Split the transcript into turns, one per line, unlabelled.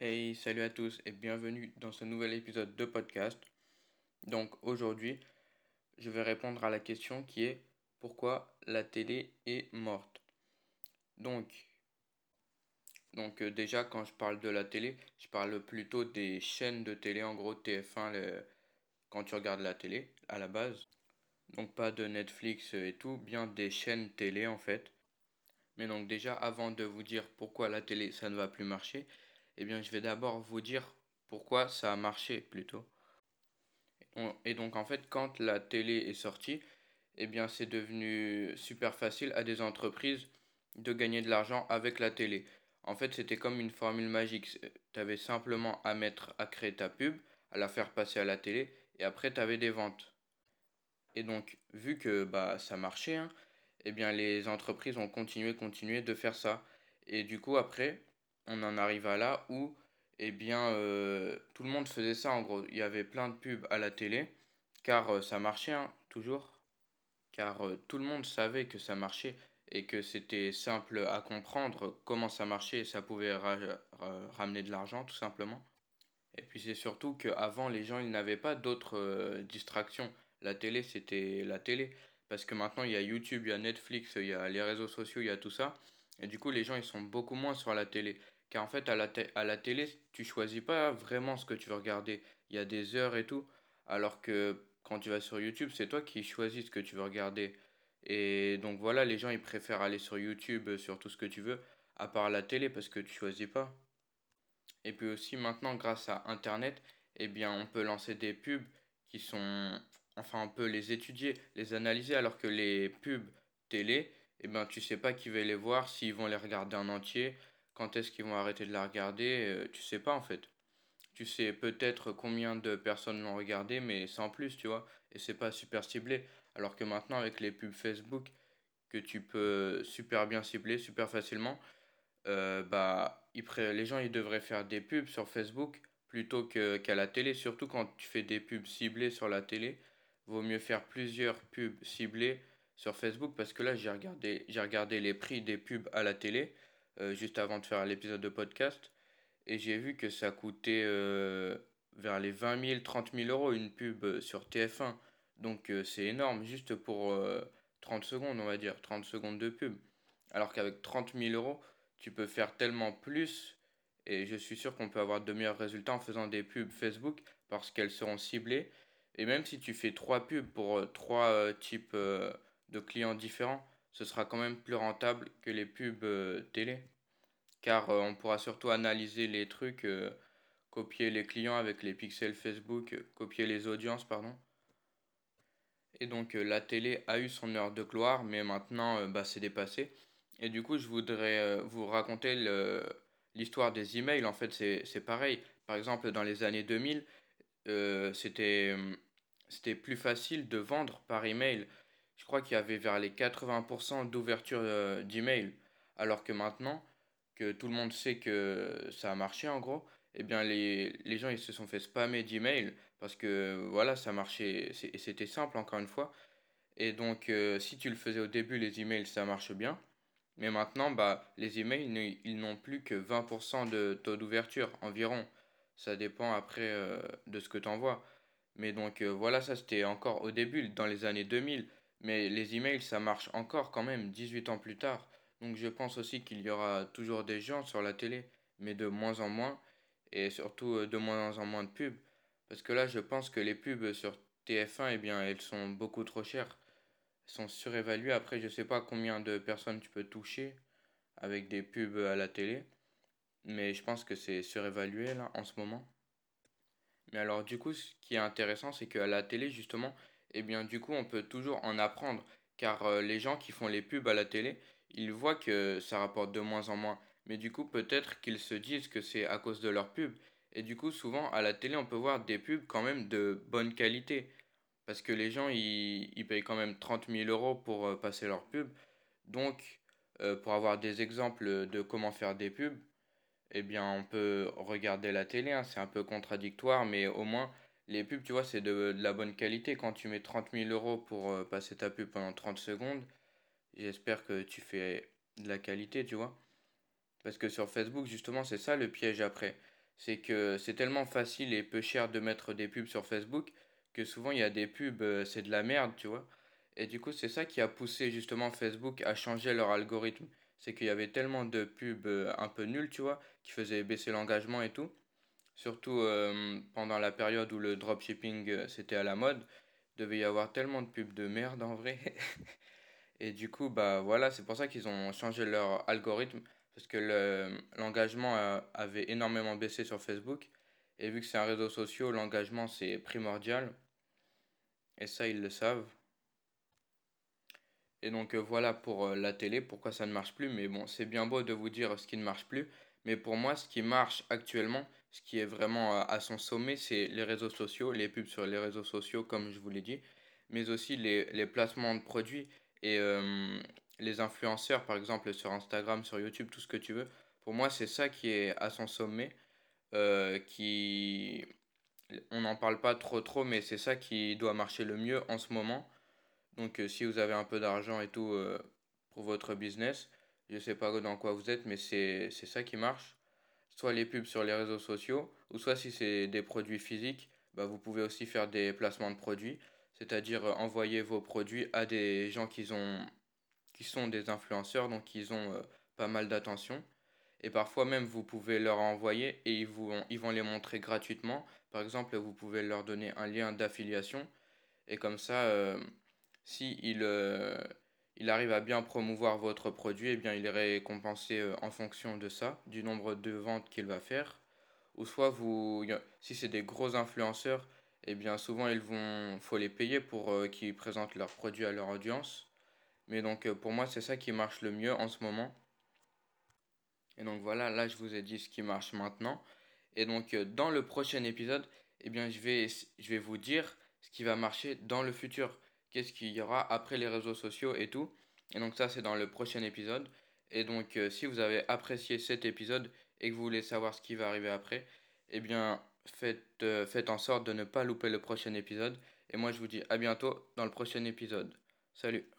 Hey, salut à tous et bienvenue dans ce nouvel épisode de podcast. Donc aujourd'hui, je vais répondre à la question qui est pourquoi la télé est morte? Donc, donc euh, déjà quand je parle de la télé, je parle plutôt des chaînes de télé, en gros TF1 quand tu regardes la télé à la base. Donc pas de Netflix et tout, bien des chaînes télé en fait. Mais donc déjà avant de vous dire pourquoi la télé ça ne va plus marcher, eh bien, je vais d'abord vous dire pourquoi ça a marché plutôt. Et donc, en fait, quand la télé est sortie, eh bien, c'est devenu super facile à des entreprises de gagner de l'argent avec la télé. En fait, c'était comme une formule magique. Tu avais simplement à mettre, à créer ta pub, à la faire passer à la télé, et après, tu des ventes. Et donc, vu que bah, ça marchait, hein, eh bien, les entreprises ont continué, continué de faire ça. Et du coup, après, on en arrive à là où eh bien, euh, tout le monde faisait ça en gros. Il y avait plein de pubs à la télé, car euh, ça marchait hein, toujours. Car euh, tout le monde savait que ça marchait et que c'était simple à comprendre comment ça marchait ça pouvait ramener de l'argent tout simplement. Et puis c'est surtout qu'avant les gens ils n'avaient pas d'autres distractions. La télé c'était la télé. Parce que maintenant il y a YouTube, il y a Netflix, il y a les réseaux sociaux, il y a tout ça. Et du coup les gens ils sont beaucoup moins sur la télé. Car en fait, à la, télé, tu choisis pas vraiment ce que tu veux regarder. Il y a des heures et tout. Alors que quand tu vas sur YouTube, c'est toi qui choisis ce que tu veux regarder. Et donc voilà, les gens ils préfèrent aller sur YouTube, euh, sur tout ce que tu veux, à part la télé parce que tu choisis pas. Et puis aussi maintenant, grâce à Internet, eh bien, on peut lancer des pubs qui sont, enfin, on peut les étudier, les analyser, alors que les pubs télé, eh bien, tu sais pas qui va les voir, s'ils vont les regarder en entier, quand est-ce qu'ils vont arrêter de la regarder euh, Tu sais pas en fait. Tu sais peut-être combien de personnes l'ont regardé, mais sans plus, tu vois. Et c'est pas super ciblé. Alors que maintenant, avec les pubs Facebook, que tu peux super bien cibler, super facilement, euh, bah, les gens ils devraient faire des pubs sur Facebook plutôt qu'à la télé. Surtout quand tu fais des pubs ciblées sur la télé, vaut mieux faire plusieurs pubs ciblées sur Facebook parce que là j'ai regardé, j'ai regardé les prix des pubs à la télé euh, juste avant de faire l'épisode de podcast. Et j'ai vu que ça coûtait euh, vers les 20 000, 30 000 euros une pub euh, sur TF1. Donc c'est énorme, juste pour 30 secondes, on va dire, 30 secondes de pub. Alors qu'avec 30 000 euros, tu peux faire tellement plus. Et je suis sûr qu'on peut avoir de meilleurs résultats en faisant des pubs Facebook parce qu'elles seront ciblées. Et même si tu fais trois pubs pour trois types de clients différents, ce sera quand même plus rentable que les pubs euh, télé. Car euh, on pourra surtout analyser les trucs, euh, copier les clients avec les pixels Facebook, copier les audiences, pardon. Et donc la télé a eu son heure de gloire, mais maintenant bah, c'est dépassé. Et du coup, je voudrais vous raconter l'histoire des emails. En fait, c'est pareil. Par exemple, dans les années 2000, c'était plus facile de vendre par email je crois qu'il y avait vers les 80% d'ouverture euh, d'email. Alors que maintenant, que tout le monde sait que ça a marché en gros, eh bien les, les gens ils se sont fait spammer d'emails parce que voilà, ça marchait et c'était simple encore une fois. Et donc euh, si tu le faisais au début, les emails ça marche bien. Mais maintenant, bah, les emails, ils n'ont plus que 20% de taux d'ouverture environ. Ça dépend après euh, de ce que tu envoies. Mais donc voilà, ça c'était encore au début, dans les années 2000. Mais les emails, ça marche encore quand même 18 ans plus tard. Donc je pense aussi qu'il y aura toujours des gens sur la télé, mais de moins en moins, et surtout euh, de moins en moins de pubs. Parce que là, je pense que les pubs sur TF1, eh bien, elles sont beaucoup trop chères. Elles sont surévaluées. Après, je sais pas combien de personnes tu peux toucher avec des pubs à la télé. Mais je pense que c'est surévalué là en ce moment. Mais alors du coup, ce qui est intéressant, c'est qu'à la télé, justement, eh bien du coup on peut toujours en apprendre car euh, les gens qui font les pubs à la télé, ils voient que ça rapporte de moins en moins. Mais du coup peut-être qu'ils se disent que c'est à cause de leurs pubs. Et du coup souvent à la télé on peut voir des pubs quand même de bonne qualité. Parce que les gens ils, ils payent quand même 30 000 euros pour euh, passer leur pub. Donc euh, pour avoir des exemples de comment faire des pubs, eh bien on peut regarder la télé. Hein. c'est un peu contradictoire mais au moins les pubs, tu vois, c'est de, la bonne qualité. Quand tu mets 30 000 euros pour euh, passer ta pub pendant 30 secondes, j'espère que tu fais de la qualité, tu vois. Parce que sur Facebook, justement, c'est ça le piège après. c'est que c'est tellement facile et peu cher de mettre des pubs sur Facebook que souvent il y a des pubs, euh, c'est de la merde, tu vois. Et du coup, c'est ça qui a poussé justement Facebook à changer leur algorithme. C'est qu'il y avait tellement de pubs euh, un peu nulles, tu vois, qui faisaient baisser l'engagement et tout. Surtout euh, pendant la période où le dropshipping c'était à la mode. Devait y avoir tellement de pubs de merde en vrai. et du coup, bah voilà, c'est pour ça qu'ils ont changé leur algorithme parce que l'engagement avait énormément baissé sur Facebook. Et vu que c'est un réseau social, l'engagement c'est primordial. Et ça, ils le savent. Et donc euh, voilà pour euh, la télé, pourquoi ça ne marche plus. Mais bon, c'est bien beau de vous dire ce qui ne marche plus. Mais pour moi, ce qui marche actuellement, ce qui est vraiment à son sommet, c'est les réseaux sociaux, les pubs sur les réseaux sociaux, comme je vous l'ai dit, mais aussi les, les placements de produits. Et euh, les influenceurs, par exemple, sur Instagram, sur YouTube, tout ce que tu veux. Pour moi, c'est ça qui est à son sommet. Euh, qui... On n'en parle pas trop trop, mais c'est ça qui doit marcher le mieux en ce moment. Donc euh, si vous avez un peu d'argent et tout pour votre business, je sais pas dans quoi vous êtes, mais c'est ça qui marche. Soit les pubs sur les réseaux sociaux, ou soit si c'est des produits physiques, bah, vous pouvez aussi faire des placements de produits, c'est-à-dire envoyer vos produits à des gens qui ont qui sont des influenceurs, donc ils ont euh, pas mal d'attention. Et parfois même, vous pouvez leur envoyer et ils, vous, ils vont les montrer gratuitement. Par exemple, vous pouvez leur donner un lien d'affiliation. Et comme ça, euh, si il, euh, il arrive à bien promouvoir votre produit, eh bien, il est récompensé en fonction de ça, du nombre de ventes qu'il va faire. Ou soit, vous, si c'est des gros influenceurs, et eh bien, souvent, il vont, faut les payer pour qu'ils présentent leurs produits à leur audience. Mais donc euh, pour moi, c'est ça qui marche le mieux en ce moment. Et donc voilà, là je vous ai dit ce qui marche maintenant. Et donc euh, dans le prochain épisode, eh bien je vais vous dire ce qui va marcher dans le futur. Qu'est-ce qu'il y aura après les réseaux sociaux et tout. Et donc ça c'est dans le prochain épisode. Et donc euh, si vous avez apprécié cet épisode et que vous voulez savoir ce qui va arriver après, eh bien faites, faites en sorte de ne pas louper le prochain épisode. Et moi je vous dis à bientôt dans le prochain épisode. Salut